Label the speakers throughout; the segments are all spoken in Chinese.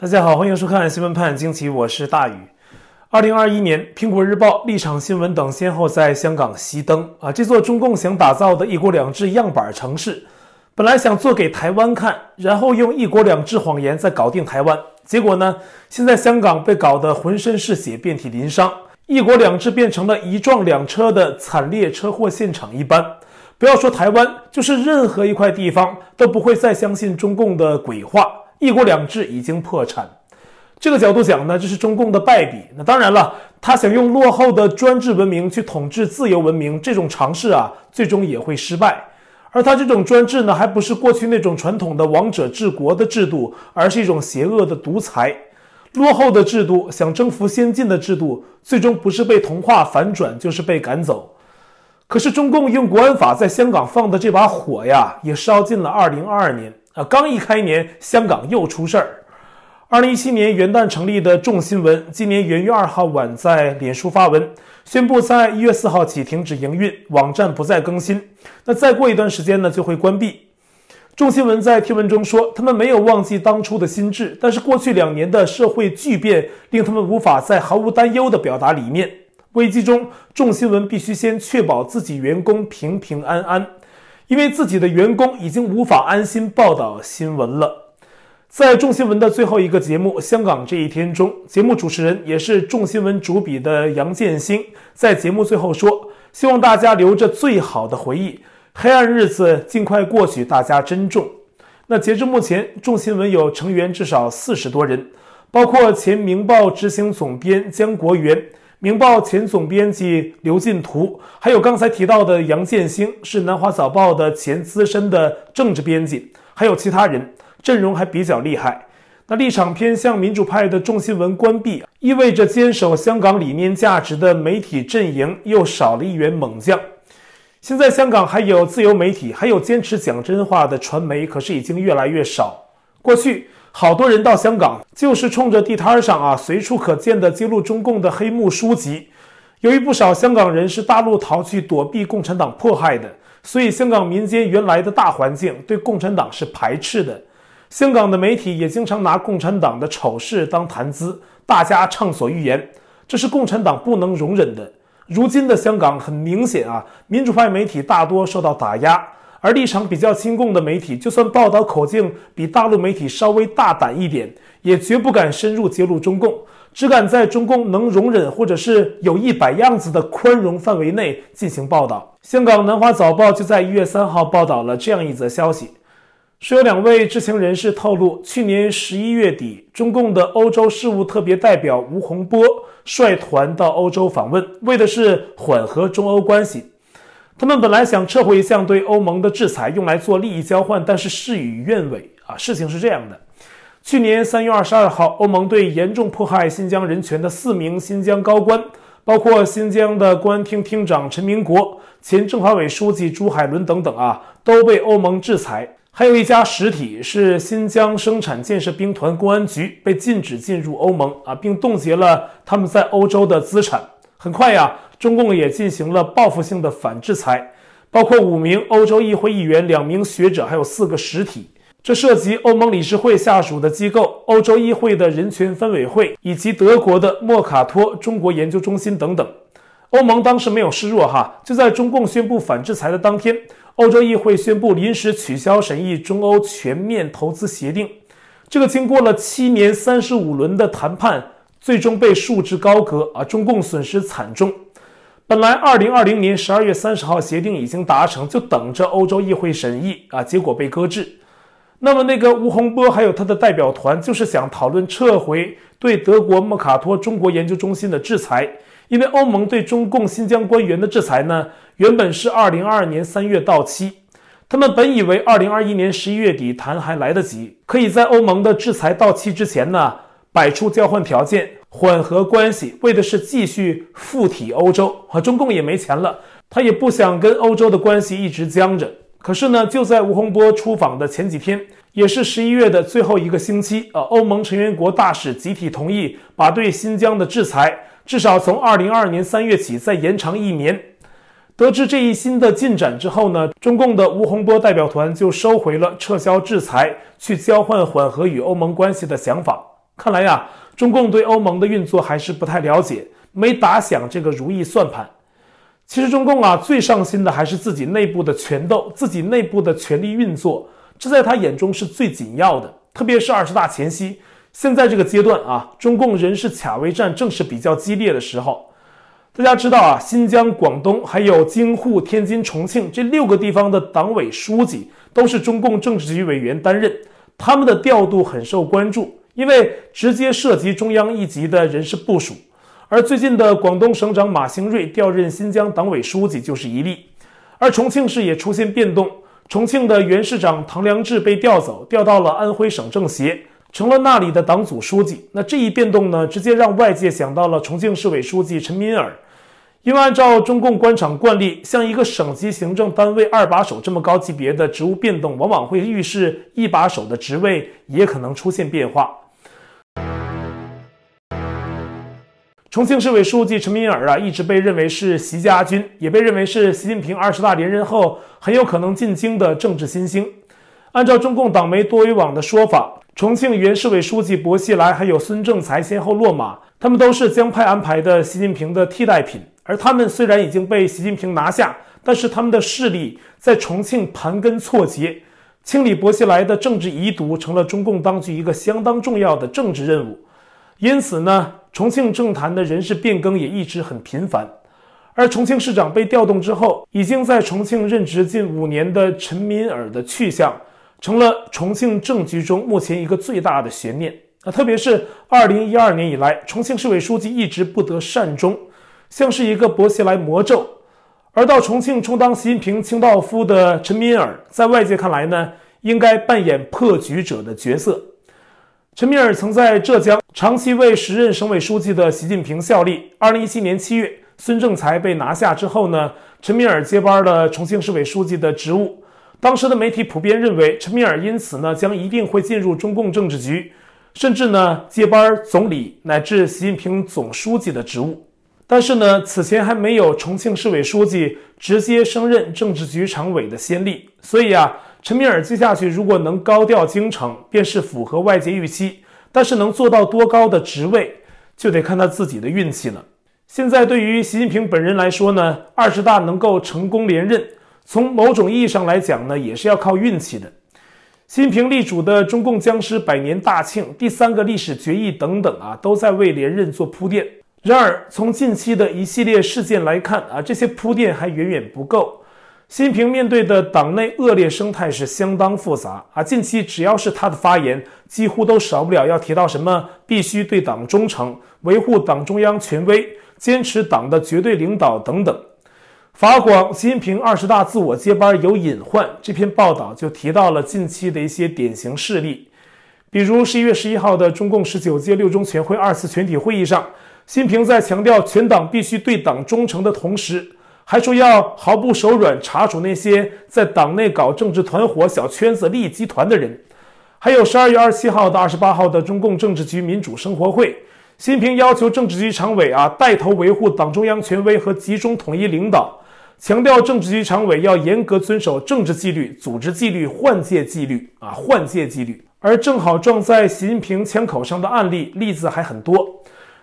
Speaker 1: 大家好，欢迎收看新闻判惊奇，我是大宇。二零二一年，苹果日报、立场新闻等先后在香港熄灯啊！这座中共想打造的一国两制样板城市，本来想做给台湾看，然后用一国两制谎言再搞定台湾。结果呢，现在香港被搞得浑身是血，遍体鳞伤，一国两制变成了一撞两车的惨烈车祸现场一般。不要说台湾，就是任何一块地方都不会再相信中共的鬼话。一国两制已经破产，这个角度讲呢，这是中共的败笔。那当然了，他想用落后的专制文明去统治自由文明，这种尝试啊，最终也会失败。而他这种专制呢，还不是过去那种传统的王者治国的制度，而是一种邪恶的独裁。落后的制度想征服先进的制度，最终不是被同化反转，就是被赶走。可是中共用国安法在香港放的这把火呀，也烧尽了二零二二年。刚一开年，香港又出事儿。二零一七年元旦成立的众新闻，今年元月二号晚在脸书发文，宣布在一月四号起停止营运，网站不再更新。那再过一段时间呢，就会关闭。众新闻在贴文中说，他们没有忘记当初的心志，但是过去两年的社会巨变令他们无法再毫无担忧地表达理念。危机中，众新闻必须先确保自己员工平平安安。因为自己的员工已经无法安心报道新闻了，在众新闻的最后一个节目《香港这一天》中，节目主持人也是众新闻主笔的杨建新在节目最后说：“希望大家留着最好的回忆，黑暗日子尽快过去，大家珍重。”那截至目前，众新闻有成员至少四十多人，包括前《明报》执行总编江国元。明报前总编辑刘进图，还有刚才提到的杨建兴，是南华早报的前资深的政治编辑，还有其他人，阵容还比较厉害。那立场偏向民主派的众新闻关闭，意味着坚守香港理念价值的媒体阵营又少了一员猛将。现在香港还有自由媒体，还有坚持讲真话的传媒，可是已经越来越少。过去。好多人到香港，就是冲着地摊上啊随处可见的揭露中共的黑幕书籍。由于不少香港人是大陆逃去躲避共产党迫害的，所以香港民间原来的大环境对共产党是排斥的。香港的媒体也经常拿共产党的丑事当谈资，大家畅所欲言，这是共产党不能容忍的。如今的香港很明显啊，民主派媒体大多受到打压。而立场比较亲共的媒体，就算报道口径比大陆媒体稍微大胆一点，也绝不敢深入揭露中共，只敢在中共能容忍或者是有一摆样子的宽容范围内进行报道。香港南华早报就在一月三号报道了这样一则消息，说有两位知情人士透露，去年十一月底，中共的欧洲事务特别代表吴洪波率团到欧洲访问，为的是缓和中欧关系。他们本来想撤回一项对欧盟的制裁，用来做利益交换，但是事与愿违啊！事情是这样的：去年三月二十二号，欧盟对严重迫害新疆人权的四名新疆高官，包括新疆的公安厅厅长陈明国、前政法委书记朱海伦等等啊，都被欧盟制裁。还有一家实体是新疆生产建设兵团公安局，被禁止进入欧盟啊，并冻结了他们在欧洲的资产。很快呀。中共也进行了报复性的反制裁，包括五名欧洲议会议员、两名学者，还有四个实体。这涉及欧盟理事会下属的机构、欧洲议会的人权分委会以及德国的莫卡托中国研究中心等等。欧盟当时没有示弱，哈，就在中共宣布反制裁的当天，欧洲议会宣布临时取消审议中欧全面投资协定。这个经过了七年三十五轮的谈判，最终被束之高阁啊！中共损失惨重。本来二零二零年十二月三十号协定已经达成，就等着欧洲议会审议啊，结果被搁置。那么那个吴洪波还有他的代表团，就是想讨论撤回对德国莫卡托中国研究中心的制裁，因为欧盟对中共新疆官员的制裁呢，原本是二零二二年三月到期，他们本以为二零二一年十一月底谈还来得及，可以在欧盟的制裁到期之前呢，摆出交换条件。缓和关系，为的是继续附体欧洲。和中共也没钱了，他也不想跟欧洲的关系一直僵着。可是呢，就在吴洪波出访的前几天，也是十一月的最后一个星期，啊，欧盟成员国大使集体同意把对新疆的制裁，至少从二零二二年三月起再延长一年。得知这一新的进展之后呢，中共的吴洪波代表团就收回了撤销制裁、去交换缓和与欧盟关系的想法。看来呀，中共对欧盟的运作还是不太了解，没打响这个如意算盘。其实中共啊，最上心的还是自己内部的权斗，自己内部的权力运作，这在他眼中是最紧要的。特别是二十大前夕，现在这个阶段啊，中共人事卡位战正是比较激烈的时候。大家知道啊，新疆、广东还有京沪、天津、重庆这六个地方的党委书记都是中共政治局委员担任，他们的调度很受关注，因为直接涉及中央一级的人事部署。而最近的广东省长马兴瑞调任新疆党委书记就是一例，而重庆市也出现变动，重庆的原市长唐良智被调走，调到了安徽省政协。成了那里的党组书记。那这一变动呢，直接让外界想到了重庆市委书记陈敏尔，因为按照中共官场惯例，像一个省级行政单位二把手这么高级别的职务变动，往往会预示一把手的职位也可能出现变化。重庆市委书记陈敏尔啊，一直被认为是习家军，也被认为是习近平二十大连任后很有可能进京的政治新星。按照中共党媒多维网的说法，重庆原市委书记薄熙来还有孙政才先后落马，他们都是江派安排的习近平的替代品。而他们虽然已经被习近平拿下，但是他们的势力在重庆盘根错节，清理薄熙来的政治遗毒成了中共当局一个相当重要的政治任务。因此呢，重庆政坛的人事变更也一直很频繁。而重庆市长被调动之后，已经在重庆任职近五年的陈敏尔的去向。成了重庆政局中目前一个最大的悬念啊！特别是二零一二年以来，重庆市委书记一直不得善终，像是一个薄熙来魔咒。而到重庆充当习近平清道夫的陈敏尔，在外界看来呢，应该扮演破局者的角色。陈敏尔曾在浙江长期为时任省委书记的习近平效力。二零一七年七月，孙政才被拿下之后呢，陈敏尔接班了重庆市委书记的职务。当时的媒体普遍认为，陈敏尔因此呢将一定会进入中共政治局，甚至呢接班总理乃至习近平总书记的职务。但是呢，此前还没有重庆市委书记直接升任政治局常委的先例，所以啊，陈敏尔接下去如果能高调京城，便是符合外界预期。但是能做到多高的职位，就得看他自己的运气了。现在对于习近平本人来说呢，二十大能够成功连任。从某种意义上来讲呢，也是要靠运气的。习近平力主的中共僵尸百年大庆、第三个历史决议等等啊，都在为连任做铺垫。然而，从近期的一系列事件来看啊，这些铺垫还远远不够。习近平面对的党内恶劣生态是相当复杂啊。近期只要是他的发言，几乎都少不了要提到什么必须对党忠诚、维护党中央权威、坚持党的绝对领导等等。法广习近平二十大自我接班有隐患，这篇报道就提到了近期的一些典型事例，比如十一月十一号的中共十九届六中全会二次全体会议上，习近平在强调全党必须对党忠诚的同时，还说要毫不手软查处那些在党内搞政治团伙、小圈子、利益集团的人。还有十二月二十七号到二十八号的中共政治局民主生活会，习近平要求政治局常委啊带头维护党中央权威和集中统一领导。强调政治局常委要严格遵守政治纪律、组织纪律、换届纪律啊，换届纪律。而正好撞在习近平枪口上的案例例子还很多。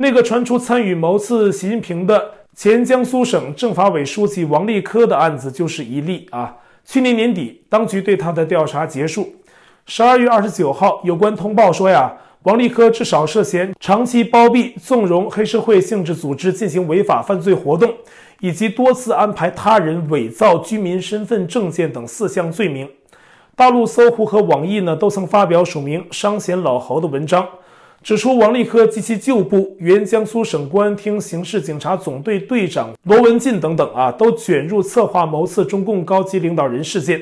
Speaker 1: 那个传出参与谋刺习近平的前江苏省政法委书记王立科的案子就是一例啊。去年年底，当局对他的调查结束。十二月二十九号，有关通报说呀，王立科至少涉嫌长期包庇、纵容黑社会性质组织进行违法犯罪活动。以及多次安排他人伪造居民身份证件等四项罪名，大陆搜狐和网易呢都曾发表署名商显老侯的文章，指出王立科及其旧部原江苏省公安厅刑事警察总队队长罗文进等等啊，都卷入策划谋刺中共高级领导人事件。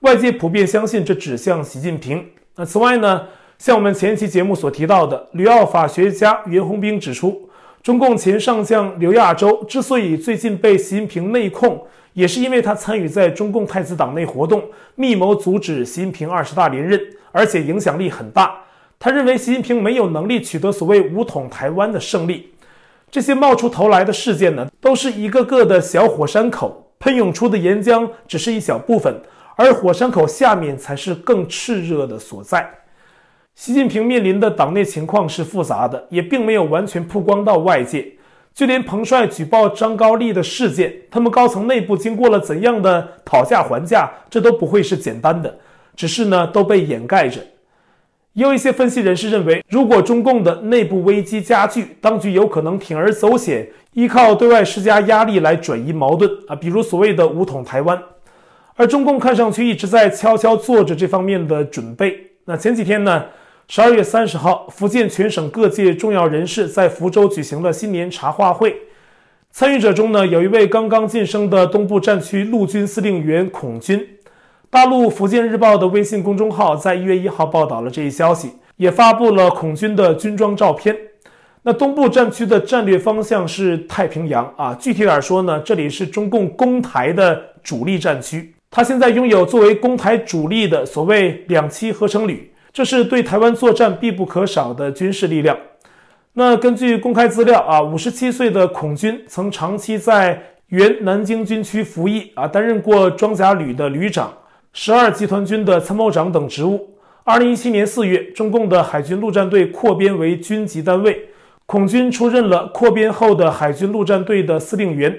Speaker 1: 外界普遍相信这指向习近平。那此外呢，像我们前期节目所提到的，吕奥法学家袁宏兵指出。中共前上将刘亚洲之所以最近被习近平内控，也是因为他参与在中共太子党内活动，密谋阻止习近平二十大连任，而且影响力很大。他认为习近平没有能力取得所谓武统台湾的胜利。这些冒出头来的事件呢，都是一个个的小火山口，喷涌出的岩浆只是一小部分，而火山口下面才是更炽热的所在。习近平面临的党内情况是复杂的，也并没有完全曝光到外界。就连彭帅举报张高丽的事件，他们高层内部经过了怎样的讨价还价，这都不会是简单的，只是呢都被掩盖着。也有一些分析人士认为，如果中共的内部危机加剧，当局有可能铤而走险，依靠对外施加压力来转移矛盾啊，比如所谓的武统台湾。而中共看上去一直在悄悄做着这方面的准备。那前几天呢？十二月三十号，福建全省各界重要人士在福州举行了新年茶话会。参与者中呢，有一位刚刚晋升的东部战区陆军司令员孔军。大陆福建日报的微信公众号在一月一号报道了这一消息，也发布了孔军的军装照片。那东部战区的战略方向是太平洋啊，具体点说呢，这里是中共攻台的主力战区。他现在拥有作为攻台主力的所谓两栖合成旅。这是对台湾作战必不可少的军事力量。那根据公开资料啊，五十七岁的孔军曾长期在原南京军区服役啊，担任过装甲旅的旅长、十二集团军的参谋长等职务。二零一七年四月，中共的海军陆战队扩编为军级单位，孔军出任了扩编后的海军陆战队的司令员。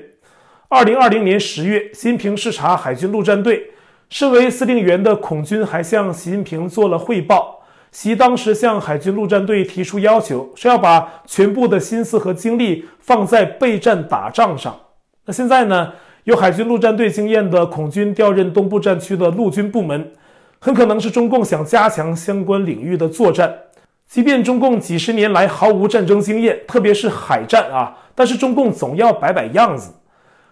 Speaker 1: 二零二零年十月，习近平视察海军陆战队。身为司令员的孔军还向习近平做了汇报。习当时向海军陆战队提出要求，说要把全部的心思和精力放在备战打仗上。那现在呢？有海军陆战队经验的孔军调任东部战区的陆军部门，很可能是中共想加强相关领域的作战。即便中共几十年来毫无战争经验，特别是海战啊，但是中共总要摆摆样子。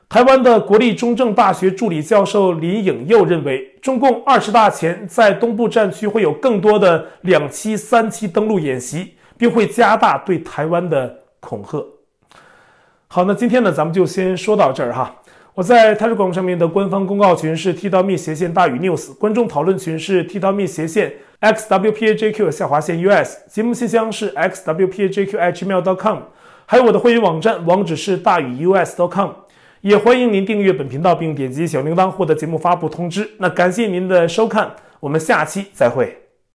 Speaker 1: 台湾的国立中正大学助理教授林颖佑认为，中共二十大前在东部战区会有更多的两栖、三栖登陆演习，并会加大对台湾的恐吓。好，那今天呢，咱们就先说到这儿哈。我在 Telegram 上面的官方公告群是 t.me 斜线大于 news，观众讨论群是 t.me 斜线 xwpajq 下划线 us，节目信箱是 xwpajq@gmail.com，还有我的会员网站网址是大于 us.com。也欢迎您订阅本频道，并点击小铃铛获得节目发布通知。那感谢您的收看，我们下期再会。